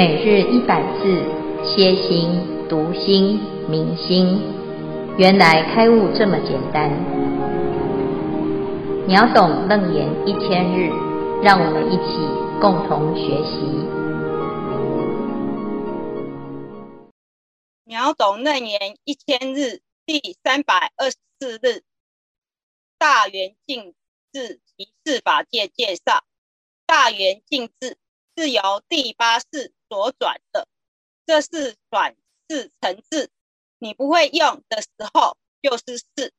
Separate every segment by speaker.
Speaker 1: 每日一百字，歇心、读心、明心，原来开悟这么简单。秒懂楞严一千日，让我们一起共同学习。
Speaker 2: 秒懂楞严一千日第三百二十四日，大圆净智及四法界介绍。大圆净智是由第八识。左转的，这是转识成智。你不会用的时候，就是四。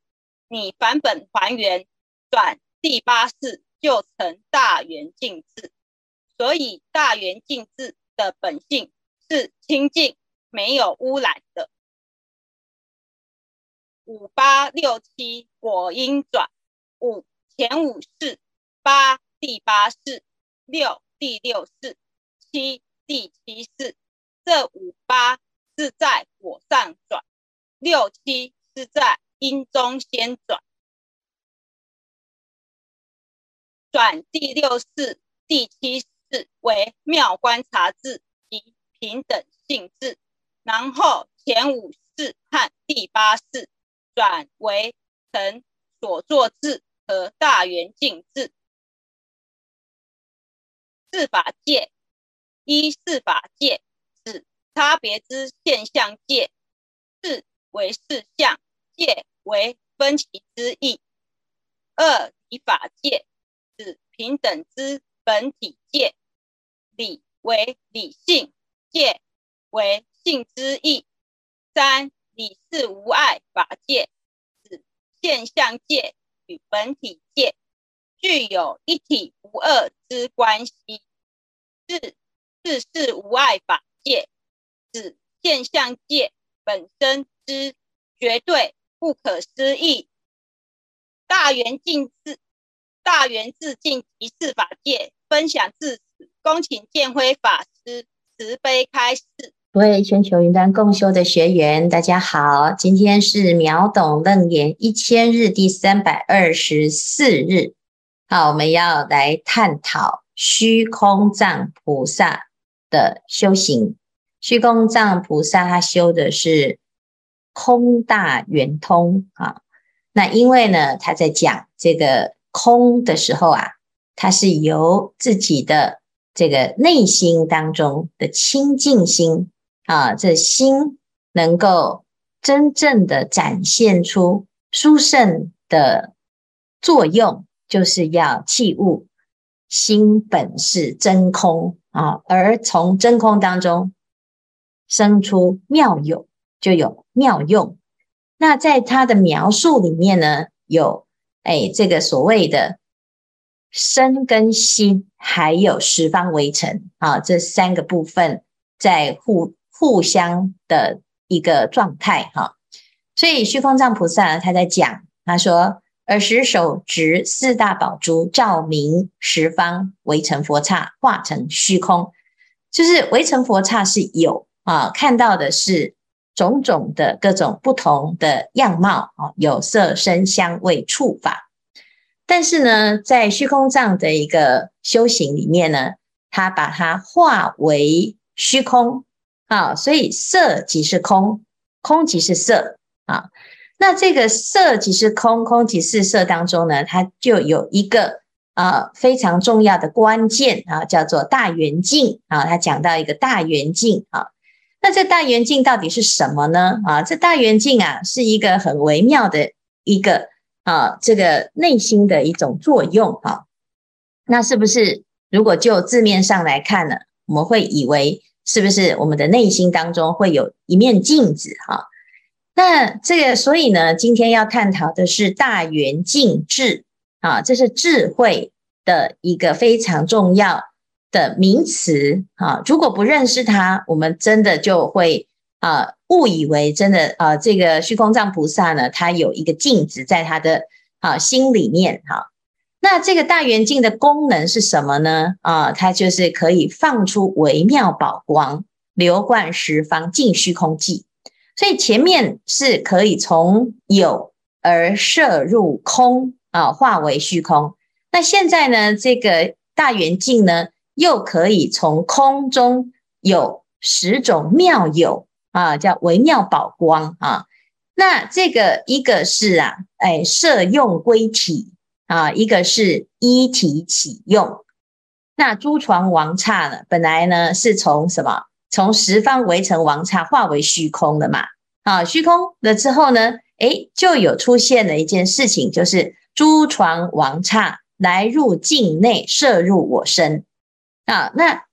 Speaker 2: 你返本还原，转第八识就成大圆镜智。所以大圆镜智的本性是清净，没有污染的。五八六七果因转，五前五识，八第八四，六第六四，七。第七式，这五八是在火上转，六七是在因中先转，转第六式、第七式为妙观察智及平等性智，然后前五式和第八式转为成所作智和大圆镜智，四法界。一四法界指差别之现象界，四为事相，界为分歧之意。二理法界指平等之本体界，理为理性，界为性之意。三理事无碍法界指现象界与本体界具有一体无二之关系。四世事无碍法界，指现象界本身之绝对不可思议。大圆净智，大圆自净及四法界分享至此，恭请建辉法师慈悲开示。
Speaker 1: 各位全球云端共修的学员，大家好，今天是秒懂楞严一千日第三百二十四日。好，我们要来探讨虚空藏菩萨。的修行，虚空藏菩萨他修的是空大圆通啊。那因为呢，他在讲这个空的时候啊，他是由自己的这个内心当中的清净心啊，这心能够真正的展现出殊胜的作用，就是要器物心本是真空。啊，而从真空当中生出妙有，就有妙用。那在他的描述里面呢，有哎，这个所谓的身跟心，还有十方围城啊，这三个部分在互互相的一个状态哈。所以虚空藏菩萨他在讲，他说。尔时手执四大宝珠，照明十方围成佛刹，化成虚空。就是围成佛刹是有啊，看到的是种种的各种不同的样貌啊，有色声香味触法。但是呢，在虚空藏的一个修行里面呢，他把它化为虚空啊，所以色即是空，空即是色啊。那这个色即是空，空即是色当中呢，它就有一个啊非常重要的关键啊，叫做大圆镜啊。它讲到一个大圆镜啊，那这大圆镜到底是什么呢？啊，这大圆镜啊是一个很微妙的一个啊，这个内心的一种作用啊。那是不是如果就字面上来看呢，我们会以为是不是我们的内心当中会有一面镜子哈？那这个，所以呢，今天要探讨的是大圆净智啊，这是智慧的一个非常重要的名词啊。如果不认识它，我们真的就会啊误以为真的啊，这个虚空藏菩萨呢，他有一个镜子在他的啊心里面哈。那这个大圆镜的功能是什么呢？啊，它就是可以放出微妙宝光，流贯十方，尽虚空际。所以前面是可以从有而摄入空啊，化为虚空。那现在呢，这个大圆镜呢，又可以从空中有十种妙有啊，叫微妙宝光啊。那这个一个是啊，哎，摄用归体啊，一个是一体起用。那诸幢王刹呢，本来呢是从什么？从十方围城王刹化为虚空了嘛。啊，虚空了之后呢，哎，就有出现了一件事情，就是诸床王刹来入境内，摄入我身。啊，那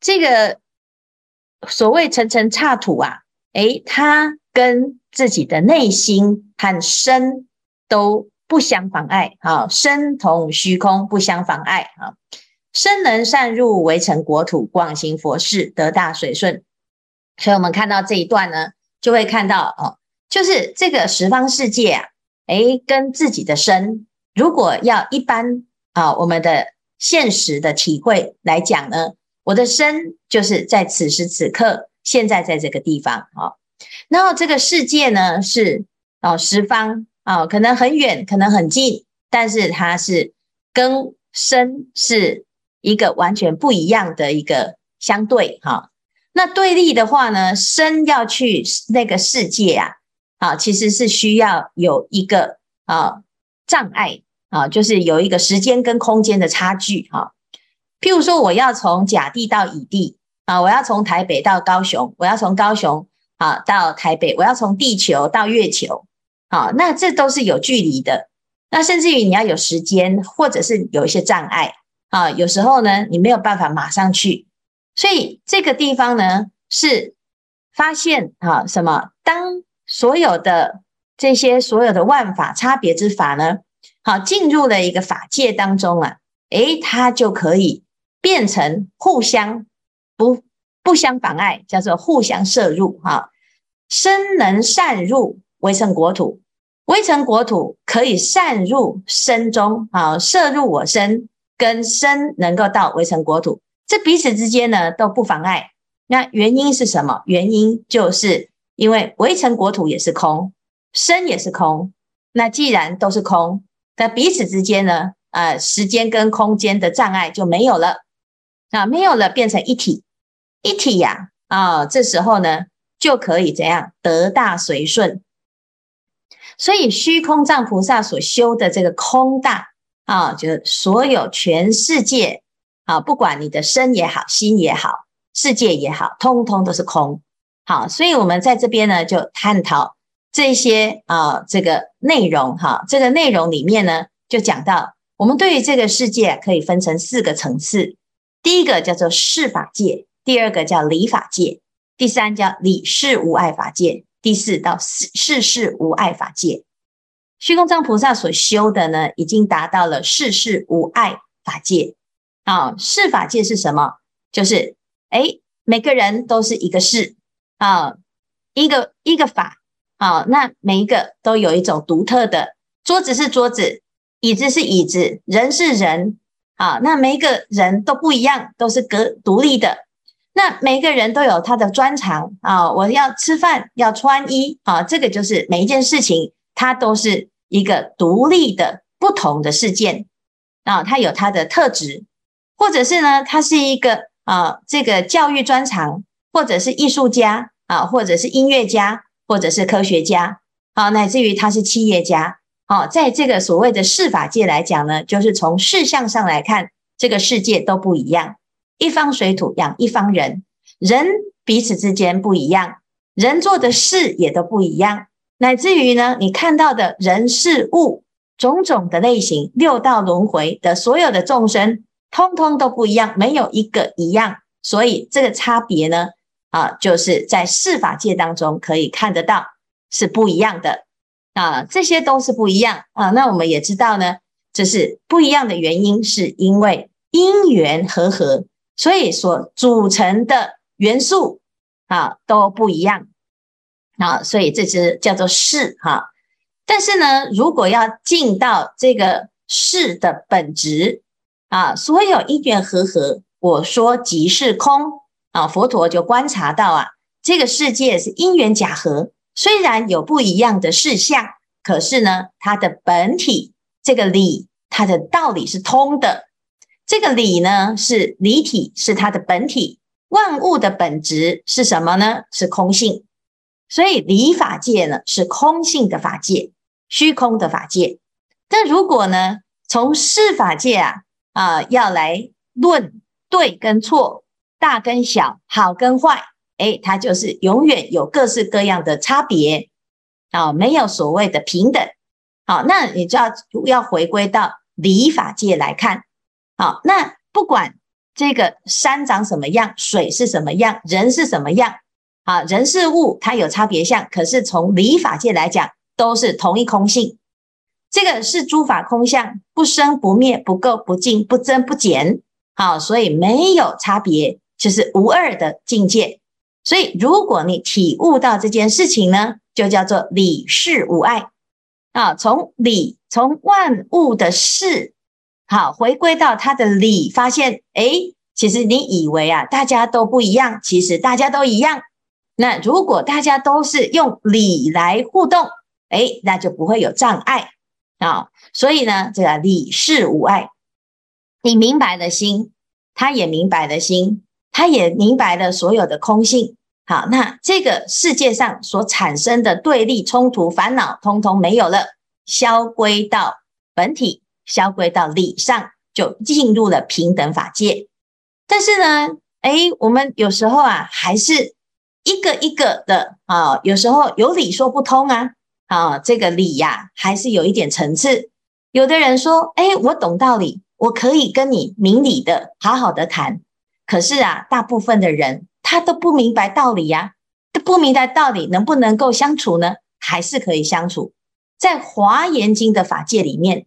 Speaker 1: 这个所谓层层刹土啊，哎，它跟自己的内心和身都不相妨碍，啊，身同虚空不相妨碍，啊，身能善入围城国土，广行佛事，得大水顺。所以，我们看到这一段呢，就会看到哦，就是这个十方世界啊，诶，跟自己的身，如果要一般啊，我们的现实的体会来讲呢，我的身就是在此时此刻，现在在这个地方啊。然后这个世界呢是哦十方啊，可能很远，可能很近，但是它是跟身是一个完全不一样的一个相对哈。那对立的话呢，身要去那个世界啊，啊其实是需要有一个啊障碍啊，就是有一个时间跟空间的差距哈。譬如说，我要从甲地到乙地啊，我要从台北到高雄，我要从高雄。啊，到台北，我要从地球到月球，好，那这都是有距离的。那甚至于你要有时间，或者是有一些障碍啊，有时候呢，你没有办法马上去。所以这个地方呢，是发现啊，什么？当所有的这些所有的万法差别之法呢，好，进入了一个法界当中啊，诶，它就可以变成互相不。不相妨碍，叫做互相摄入哈。身能善入微尘国土，微尘国土可以善入身中啊，摄入我身，跟身能够到围城国土，这彼此之间呢都不妨碍。那原因是什么？原因就是因为围城国土也是空，身也是空。那既然都是空，那彼此之间呢，呃，时间跟空间的障碍就没有了啊，没有了，变成一体。一体呀，啊，这时候呢就可以怎样得大随顺。所以虚空藏菩萨所修的这个空大啊，就所有全世界啊，不管你的身也好，心也好，世界也好，通通都是空。好，所以我们在这边呢就探讨这些啊这个内容哈，这个内容里面呢就讲到，我们对于这个世界可以分成四个层次，第一个叫做事法界。第二个叫理法界，第三叫理事无碍法界，第四到事事无碍法界。虚空藏菩萨所修的呢，已经达到了世事无碍法界。啊，世法界是什么？就是哎，每个人都是一个世啊，一个一个法啊，那每一个都有一种独特的，桌子是桌子，椅子是椅子，人是人啊，那每一个人都不一样，都是隔独立的。那每个人都有他的专长啊！我要吃饭，要穿衣啊，这个就是每一件事情，它都是一个独立的、不同的事件啊。它有它的特质，或者是呢，他是一个啊，这个教育专长，或者是艺术家啊，或者是音乐家，或者是科学家啊，乃至于他是企业家啊。在这个所谓的事法界来讲呢，就是从事相上来看，这个世界都不一样。一方水土养一方人，人彼此之间不一样，人做的事也都不一样，乃至于呢，你看到的人事物种种的类型，六道轮回的所有的众生，通通都不一样，没有一个一样。所以这个差别呢，啊，就是在世法界当中可以看得到是不一样的啊，这些都是不一样啊。那我们也知道呢，这是不一样的原因，是因为因缘和合。所以所组成的元素啊都不一样啊，所以这只叫做事哈。但是呢，如果要进到这个事的本质啊，所有因缘和合，我说即是空啊。佛陀就观察到啊，这个世界是因缘假合，虽然有不一样的事相，可是呢，它的本体这个理，它的道理是通的。这个理呢，是理体，是它的本体万物的本质是什么呢？是空性。所以理法界呢是空性的法界，虚空的法界。但如果呢从事法界啊啊要来论对跟错、大跟小、好跟坏，诶，它就是永远有各式各样的差别啊，没有所谓的平等。好，那你就要要回归到理法界来看。好，那不管这个山长什么样，水是什么样，人是什么样。啊，人事物它有差别相，可是从理法界来讲，都是同一空性。这个是诸法空相，不生不灭，不垢不净，不增不减。好，所以没有差别，就是无二的境界。所以，如果你体悟到这件事情呢，就叫做理事无碍。啊，从理，从万物的事，好，回归到它的理，发现，诶，其实你以为啊，大家都不一样，其实大家都一样。那如果大家都是用理来互动，诶，那就不会有障碍啊。所以呢，这个理事无碍，你明白了心，他也明白了心，他也明白了所有的空性。好，那这个世界上所产生的对立、冲突、烦恼，通通没有了，消归到本体，消归到理上，就进入了平等法界。但是呢，诶，我们有时候啊，还是。一个一个的啊，有时候有理说不通啊，啊，这个理呀、还是有一点层次。有的人说，哎，我懂道理，我可以跟你明理的好好的谈。可是啊，大部分的人他都不明白道理呀、都不明白道理，能不能够相处呢？还是可以相处。在华严经的法界里面，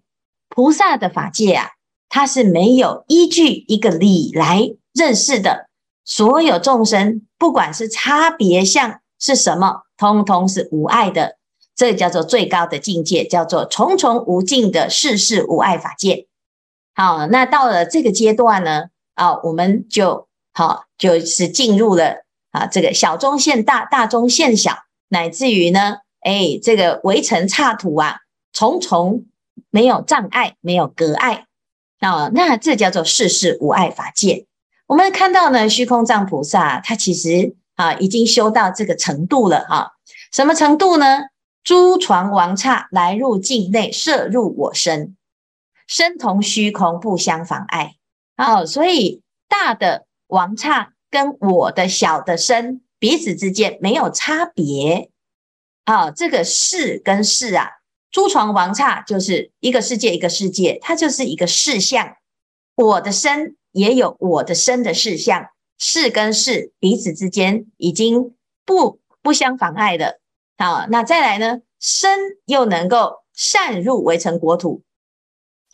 Speaker 1: 菩萨的法界啊，它是没有依据一个理来认识的。所有众生，不管是差别相是什么，通通是无碍的。这叫做最高的境界，叫做重重无尽的世事无碍法界。好，那到了这个阶段呢，啊，我们就好，就是进入了啊，这个小中现大，大中现小，乃至于呢，哎，这个围城岔土啊，重重没有障碍，没有隔碍啊，那这叫做世事无碍法界。我们看到呢，虚空藏菩萨他其实啊已经修到这个程度了哈、啊。什么程度呢？诸床王刹来入境内，摄入我身，身同虚空不相妨碍。哦、所以大的王刹跟我的小的身彼此之间没有差别。啊，这个世跟世啊，诸床王刹就是一个世界一个世界，它就是一个事相。我的身。也有我的身的事相，事跟事彼此之间已经不不相妨碍的。好，那再来呢？身又能够善入围城国土，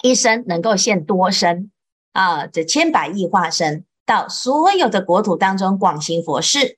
Speaker 1: 一生能够现多身啊，这千百亿化身到所有的国土当中广行佛事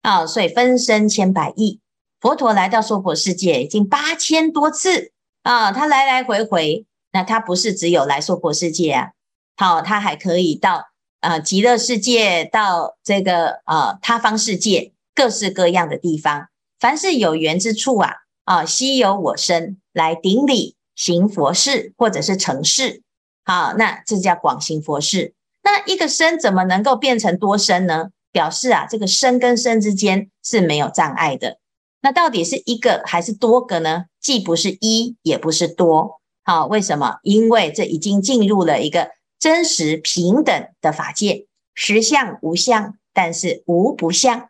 Speaker 1: 啊，所以分身千百亿。佛陀来到娑婆世界已经八千多次啊，他来来回回，那他不是只有来娑婆世界啊。好，他还可以到呃极乐世界，到这个呃他方世界，各式各样的地方。凡是有缘之处啊，啊悉有我身来顶礼行佛事，或者是成事。好，那这叫广行佛事。那一个身怎么能够变成多身呢？表示啊，这个身跟身之间是没有障碍的。那到底是一个还是多个呢？既不是一，也不是多。好，为什么？因为这已经进入了一个。真实平等的法界，实相无相，但是无不相。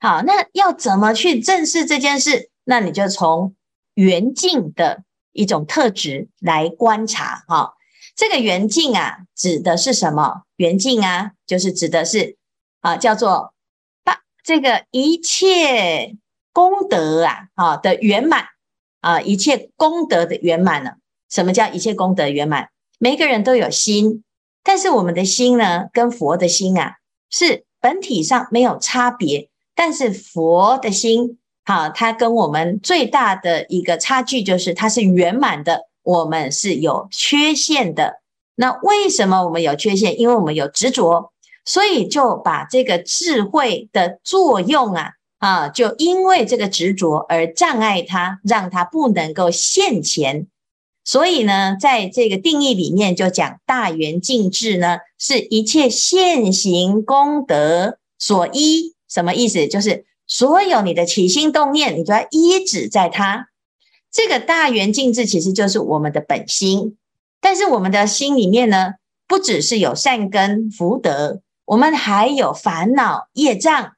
Speaker 1: 好，那要怎么去正视这件事？那你就从圆镜的一种特质来观察。哈，这个圆镜啊，指的是什么？圆镜啊，就是指的是啊，叫做把这个一切功德啊，啊的圆满啊，一切功德的圆满了。什么叫一切功德圆满？每个人都有心，但是我们的心呢，跟佛的心啊，是本体上没有差别。但是佛的心，好，它跟我们最大的一个差距就是它是圆满的，我们是有缺陷的。那为什么我们有缺陷？因为我们有执着，所以就把这个智慧的作用啊，啊，就因为这个执着而障碍它，让它不能够现前。所以呢，在这个定义里面就讲大圆净智呢，是一切现行功德所依什么意思？就是所有你的起心动念，你都要依止在它。这个大圆净智其实就是我们的本心，但是我们的心里面呢，不只是有善根福德，我们还有烦恼业障。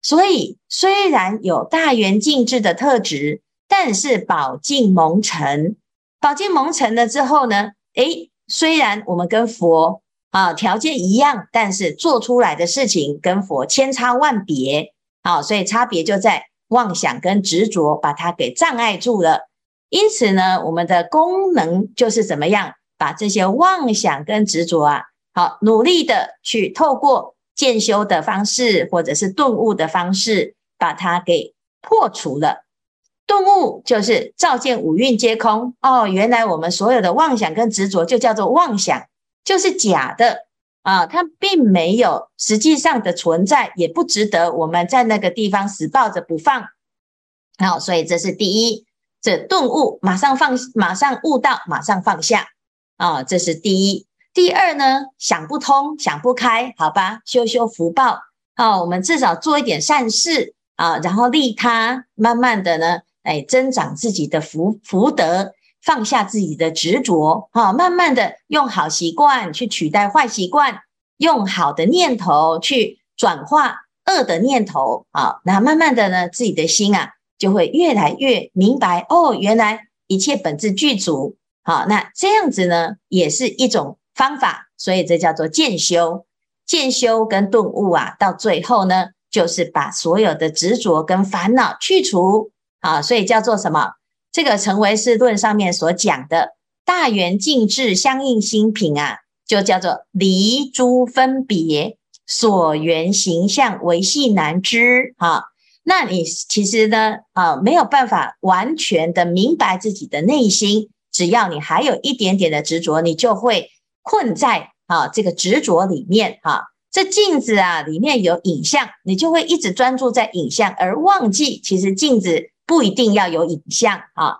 Speaker 1: 所以虽然有大圆净智的特质，但是宝镜蒙尘，宝剑蒙尘了之后呢，诶，虽然我们跟佛啊条件一样，但是做出来的事情跟佛千差万别。好，所以差别就在妄想跟执着，把它给障碍住了。因此呢，我们的功能就是怎么样，把这些妄想跟执着啊，好努力的去透过渐修的方式，或者是顿悟的方式，把它给破除了。顿悟就是照见五蕴皆空哦，原来我们所有的妄想跟执着就叫做妄想，就是假的啊，它并没有实际上的存在，也不值得我们在那个地方死抱着不放。好，所以这是第一。这顿悟，马上放，马上悟道，马上放下啊！这是第一。第二呢，想不通，想不开，好吧，修修福报啊！我们至少做一点善事啊，然后利他，慢慢的呢，哎，增长自己的福福德，放下自己的执着啊，慢慢的用好习惯去取代坏习惯，用好的念头去转化恶的念头啊，那慢慢的呢，自己的心啊。就会越来越明白哦，原来一切本自具足。好，那这样子呢，也是一种方法，所以这叫做渐修。渐修跟顿悟啊，到最后呢，就是把所有的执着跟烦恼去除啊，所以叫做什么？这个《成唯识论》上面所讲的大圆净智相应心品啊，就叫做离诸分别，所缘形象唯系难知啊。那你其实呢，啊，没有办法完全的明白自己的内心。只要你还有一点点的执着，你就会困在啊这个执着里面。啊，这镜子啊里面有影像，你就会一直专注在影像，而忘记其实镜子不一定要有影像。啊，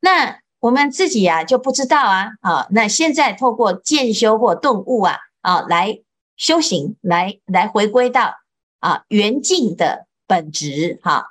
Speaker 1: 那我们自己啊就不知道啊。啊，那现在透过渐修或顿悟啊，啊来修行，来来回归到啊圆净的。本质哈，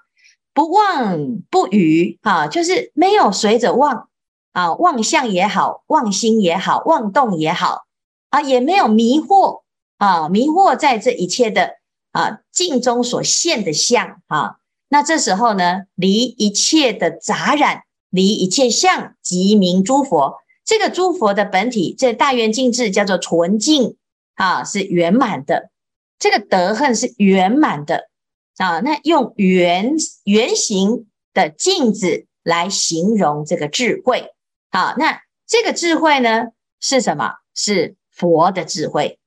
Speaker 1: 不妄不语哈，就是没有随着妄啊，妄相也好，妄心也好，妄动也好啊，也没有迷惑啊，迷惑在这一切的啊镜中所现的相啊，那这时候呢，离一切的杂染，离一切相，即名诸佛。这个诸佛的本体，这大圆净智叫做纯净啊，是圆满的。这个德恨是圆满的。啊，那用圆圆形的镜子来形容这个智慧。好，那这个智慧呢是什么？是佛的智慧。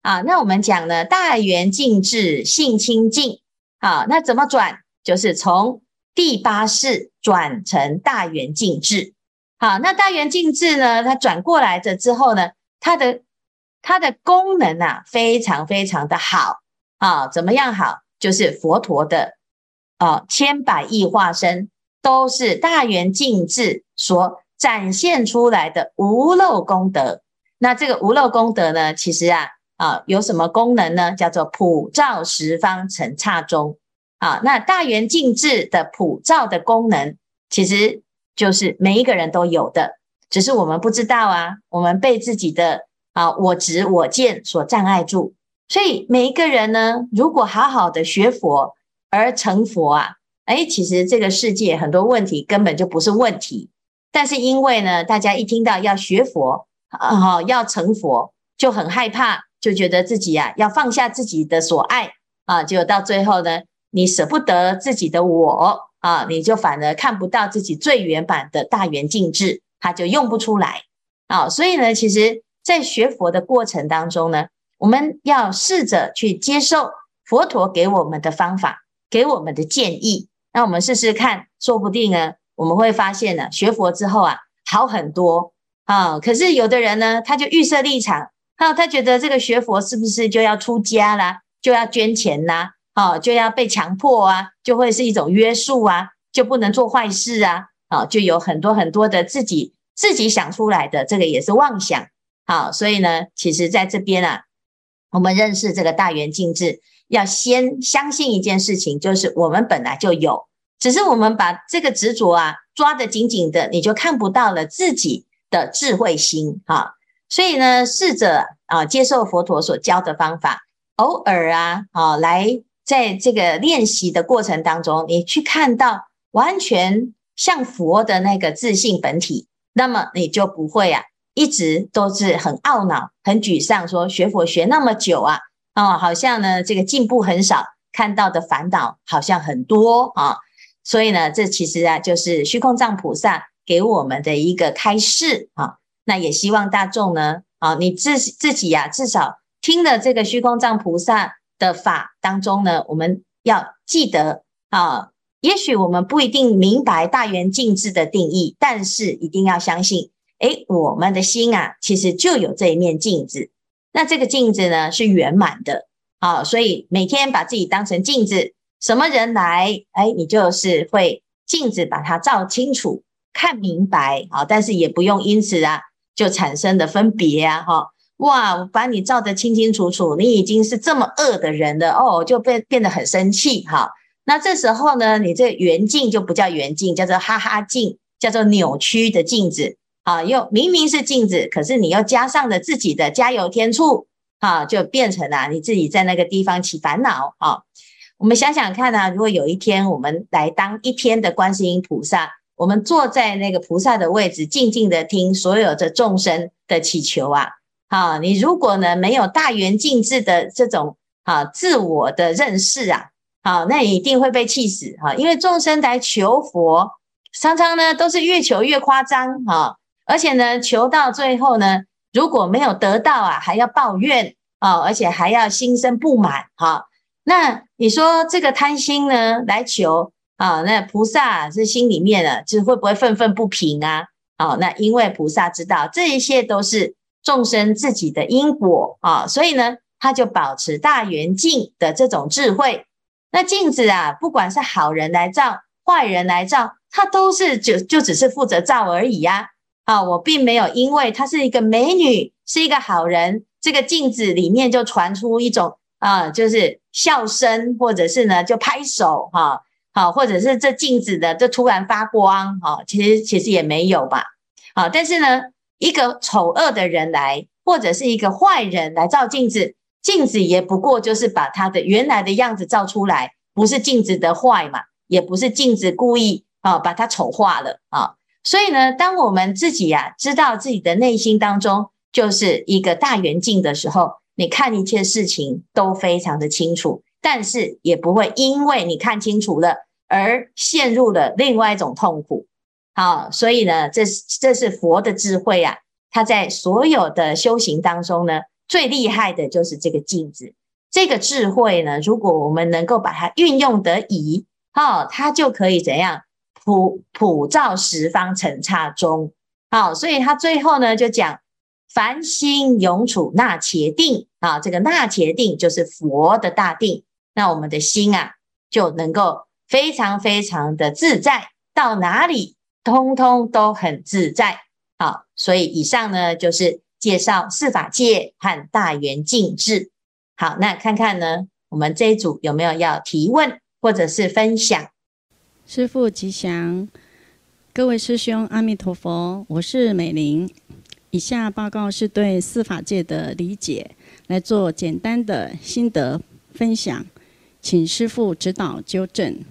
Speaker 1: 啊，那我们讲呢，大圆净智性清净。好，那怎么转？就是从第八识转成大圆净智。好，那大圆净智呢，它转过来的之后呢，它的它的功能啊，非常非常的好。啊，怎么样好？就是佛陀的啊，千百亿化身都是大圆净智所展现出来的无漏功德。那这个无漏功德呢，其实啊啊有什么功能呢？叫做普照十方尘刹中啊。那大圆净智的普照的功能，其实就是每一个人都有的，只是我们不知道啊，我们被自己的啊我执我见所障碍住。所以每一个人呢，如果好好的学佛而成佛啊，哎，其实这个世界很多问题根本就不是问题。但是因为呢，大家一听到要学佛啊，要成佛，就很害怕，就觉得自己啊要放下自己的所爱啊，结果到最后呢，你舍不得自己的我啊，你就反而看不到自己最圆满的大圆净智，它就用不出来啊。所以呢，其实在学佛的过程当中呢。我们要试着去接受佛陀给我们的方法，给我们的建议。那我们试试看，说不定呢，我们会发现呢，学佛之后啊，好很多啊。可是有的人呢，他就预设立场，啊，他觉得这个学佛是不是就要出家啦，就要捐钱啦，啊，就要被强迫啊，就会是一种约束啊，就不能做坏事啊，啊，就有很多很多的自己自己想出来的，这个也是妄想。好，所以呢，其实在这边啊。我们认识这个大圆净智，要先相信一件事情，就是我们本来就有，只是我们把这个执着啊抓得紧紧的，你就看不到了自己的智慧心啊。所以呢，试着啊接受佛陀所教的方法，偶尔啊啊来在这个练习的过程当中，你去看到完全像佛的那个自信本体，那么你就不会啊一直都是很懊恼、很沮丧，说学佛学那么久啊。哦，好像呢，这个进步很少，看到的烦恼好像很多啊，所以呢，这其实啊，就是虚空藏菩萨给我们的一个开示啊。那也希望大众呢，啊，你自自己呀、至少听了这个虚空藏菩萨的法当中呢，我们要记得啊，也许我们不一定明白大圆镜智的定义，但是一定要相信，诶，我们的心啊，其实就有这一面镜子。那这个镜子呢，是圆满的，好，所以每天把自己当成镜子，什么人来，哎，你就是会镜子把它照清楚、看明白，好，但是也不用因此啊就产生的分别啊，哈，哇，我把你照得清清楚楚，你已经是这么恶的人了，哦，就变变得很生气，哈，那这时候呢，你这圆镜就不叫圆镜，叫做哈哈镜，叫做扭曲的镜子。啊，又明明是镜子，可是你又加上了自己的加油添醋，啊，就变成了你自己在那个地方起烦恼啊。我们想想看啊，如果有一天我们来当一天的观世音菩萨，我们坐在那个菩萨的位置，静静的听所有的众生的祈求啊，啊，你如果呢没有大圆镜智的这种啊自我的认识啊，啊，那你一定会被气死哈，因为众生来求佛，常常呢都是越求越夸张哈。而且呢，求到最后呢，如果没有得到啊，还要抱怨啊，而且还要心生不满哈。那你说这个贪心呢，来求啊，那菩萨这心里面呢，就会不会愤愤不平啊？啊，那因为菩萨知道这一切都是众生自己的因果啊，所以呢，他就保持大圆镜的这种智慧。那镜子啊，不管是好人来照，坏人来照，他都是就就只是负责照而已呀。啊，我并没有因为她是一个美女，是一个好人，这个镜子里面就传出一种啊，就是笑声，或者是呢就拍手哈，好、或者是这镜子的就突然发光哈、其实其实也没有吧，啊，但是呢，一个丑恶的人来，或者是一个坏人来照镜子，镜子也不过就是把他的原来的样子照出来，不是镜子的坏嘛，也不是镜子故意啊把它丑化了啊。所以呢，当我们自己呀、啊、知道自己的内心当中就是一个大圆镜的时候，你看一切事情都非常的清楚，但是也不会因为你看清楚了而陷入了另外一种痛苦。好，所以呢，这是这是佛的智慧啊，他在所有的修行当中呢，最厉害的就是这个镜子。这个智慧呢，如果我们能够把它运用得宜，好，它就可以怎样？普普照十方尘刹中，好，所以他最后呢就讲，凡心永处那伽定啊，这个那伽定就是佛的大定，那我们的心啊就能够非常非常的自在，到哪里通通都很自在。好，所以以上呢就是介绍四法界和大圆镜智。好，那看看呢，我们这一组有没有要提问或者是分享？
Speaker 3: 师父吉祥，各位师兄阿弥陀佛，我是美玲。以下报告是对四法界的理解，来做简单的心得分享，请师父指导纠正。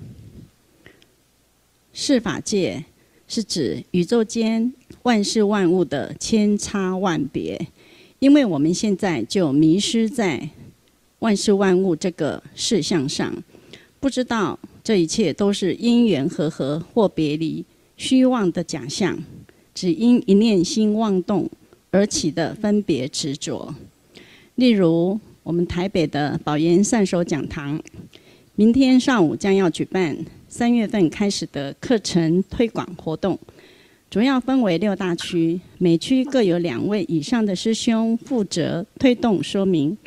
Speaker 3: 四法界是指宇宙间万事万物的千差万别，因为我们现在就迷失在万事万物这个事项上，不知道。这一切都是因缘和合或别离、虚妄的假象，只因一念心妄动而起的分别执着。例如，我们台北的宝岩善守讲堂，明天上午将要举办三月份开始的课程推广活动，主要分为六大区，每区各有两位以上的师兄负责推动说明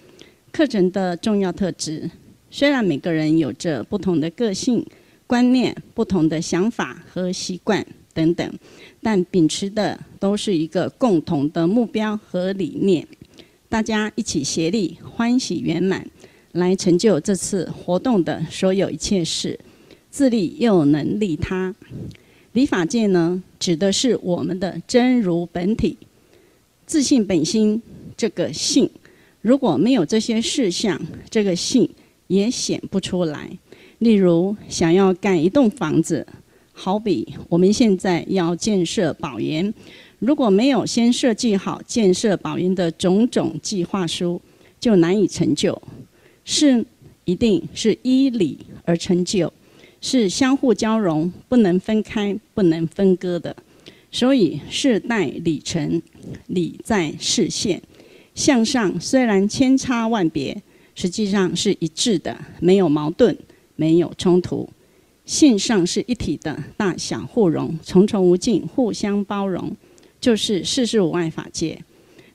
Speaker 3: 课程的重要特质。虽然每个人有着不同的个性、观念、不同的想法和习惯等等，但秉持的都是一个共同的目标和理念，大家一起协力，欢喜圆满，来成就这次活动的所有一切事，自利又能利他。理法界呢，指的是我们的真如本体，自信本心这个性。如果没有这些事项，这个性也显不出来。例如，想要盖一栋房子，好比我们现在要建设宝园，如果没有先设计好建设宝园的种种计划书，就难以成就。是一定是依理而成就。是相互交融，不能分开，不能分割的。所以事待理成，理在事现。向上虽然千差万别，实际上是一致的，没有矛盾，没有冲突。性上是一体的，大小互融，重重无尽，互相包容，就是事事无碍法界。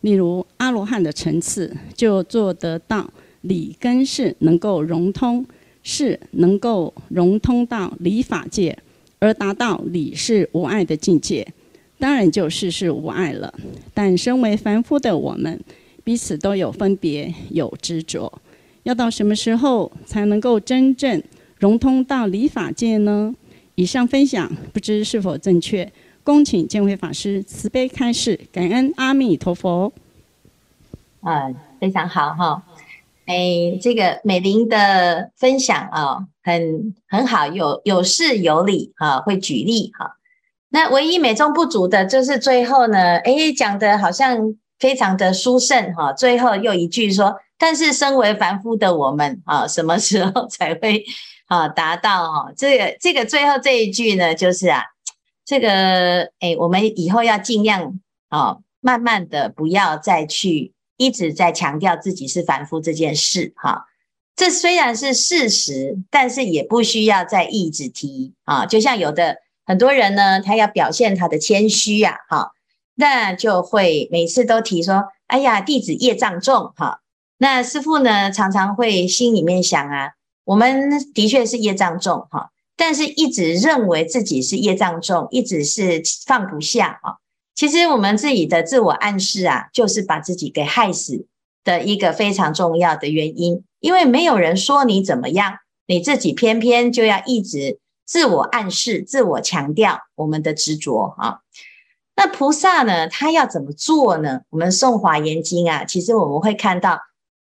Speaker 3: 例如阿罗汉的层次，就做得到理跟事能够融通。是能够融通到理法界，而达到理事无碍的境界，当然就事事无碍了。但身为凡夫的我们，彼此都有分别，有执着。要到什么时候才能够真正融通到理法界呢？以上分享不知是否正确？恭请见辉法师慈悲开示，感恩阿弥陀佛。
Speaker 1: 啊，非常好哈。哎，这个美玲的分享啊，很很好，有有事有理啊，会举例哈。那唯一美中不足的，就是最后呢，哎，讲的好像非常的殊胜哈。最后又一句说，但是身为凡夫的我们啊，什么时候才会啊达到哈？这个这个最后这一句呢，就是啊，这个哎，我们以后要尽量啊，慢慢的不要再去。一直在强调自己是凡夫这件事，哈，这虽然是事实，但是也不需要再一直提啊。就像有的很多人呢，他要表现他的谦虚呀，哈，那就会每次都提说：“哎呀，弟子业障重，哈。”那师父呢，常常会心里面想啊，我们的确是业障重，哈，但是一直认为自己是业障重，一直是放不下，哈。其实我们自己的自我暗示啊，就是把自己给害死的一个非常重要的原因。因为没有人说你怎么样，你自己偏偏就要一直自我暗示、自我强调我们的执着啊。那菩萨呢，他要怎么做呢？我们诵华严经啊，其实我们会看到，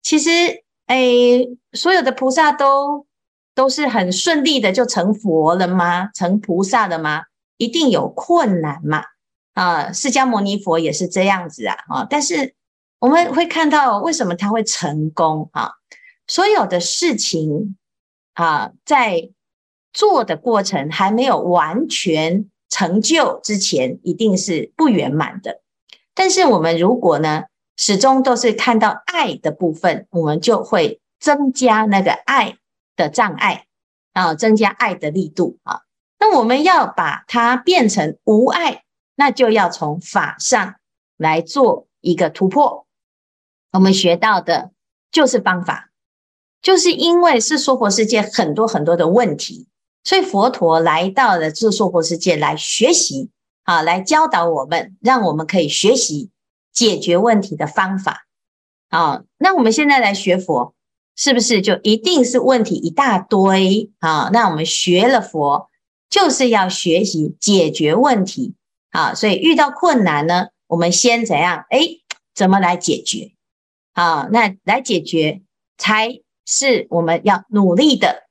Speaker 1: 其实哎，所有的菩萨都都是很顺利的就成佛了吗？成菩萨了吗？一定有困难嘛。啊，释迦牟尼佛也是这样子啊，啊，但是我们会看到为什么他会成功啊？所有的事情啊，在做的过程还没有完全成就之前，一定是不圆满的。但是我们如果呢，始终都是看到爱的部分，我们就会增加那个爱的障碍啊，增加爱的力度啊。那我们要把它变成无爱。那就要从法上来做一个突破。我们学到的就是方法，就是因为是娑婆世界很多很多的问题，所以佛陀来到了这娑婆世界来学习啊，来教导我们，让我们可以学习解决问题的方法啊。那我们现在来学佛，是不是就一定是问题一大堆啊？那我们学了佛，就是要学习解决问题。啊，所以遇到困难呢，我们先怎样？哎，怎么来解决？啊，那来解决才是我们要努力的。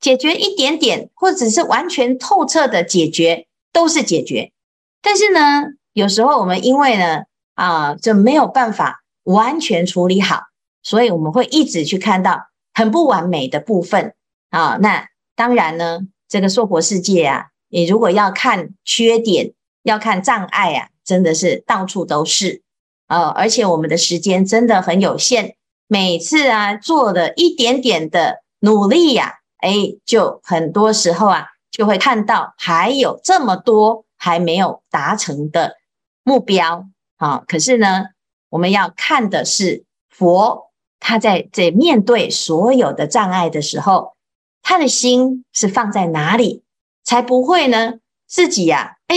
Speaker 1: 解决一点点，或者是完全透彻的解决，都是解决。但是呢，有时候我们因为呢，啊，就没有办法完全处理好，所以我们会一直去看到很不完美的部分。啊，那当然呢，这个娑婆世界啊，你如果要看缺点。要看障碍啊，真的是到处都是，呃，而且我们的时间真的很有限，每次啊做的一点点的努力呀，哎，就很多时候啊就会看到还有这么多还没有达成的目标啊。可是呢，我们要看的是佛，他在这面对所有的障碍的时候，他的心是放在哪里，才不会呢？自己呀、啊，哎，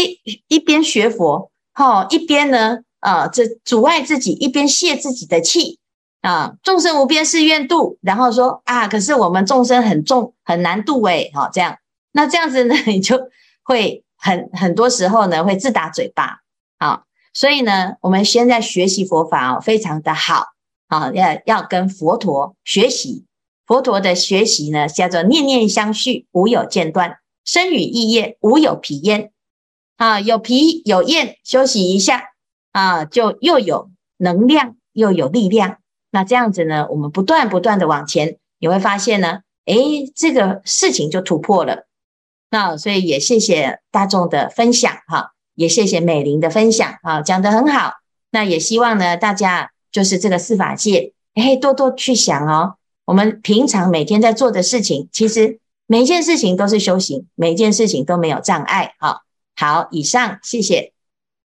Speaker 1: 一边学佛，哈，一边呢，啊，这阻碍自己，一边泄自己的气，啊，众生无边誓愿度，然后说啊，可是我们众生很重很难度诶，好这样，那这样子呢，你就会很很多时候呢会自打嘴巴，啊，所以呢，我们现在学习佛法哦，非常的好，啊，要要跟佛陀学习，佛陀的学习呢叫做念念相续，无有间断，身语意业无有疲厌，啊，有疲有厌，休息一下啊，就又有能量又有力量。那这样子呢，我们不断不断的往前，你会发现呢，诶，这个事情就突破了。那所以也谢谢大众的分享哈，也谢谢美玲的分享啊，讲得很好。那也希望呢，大家就是这个四法界，诶，多多去想哦。我们平常每天在做的事情，其实每一件事情都是修行，每一件事情都没有障碍。好，好，以上谢谢。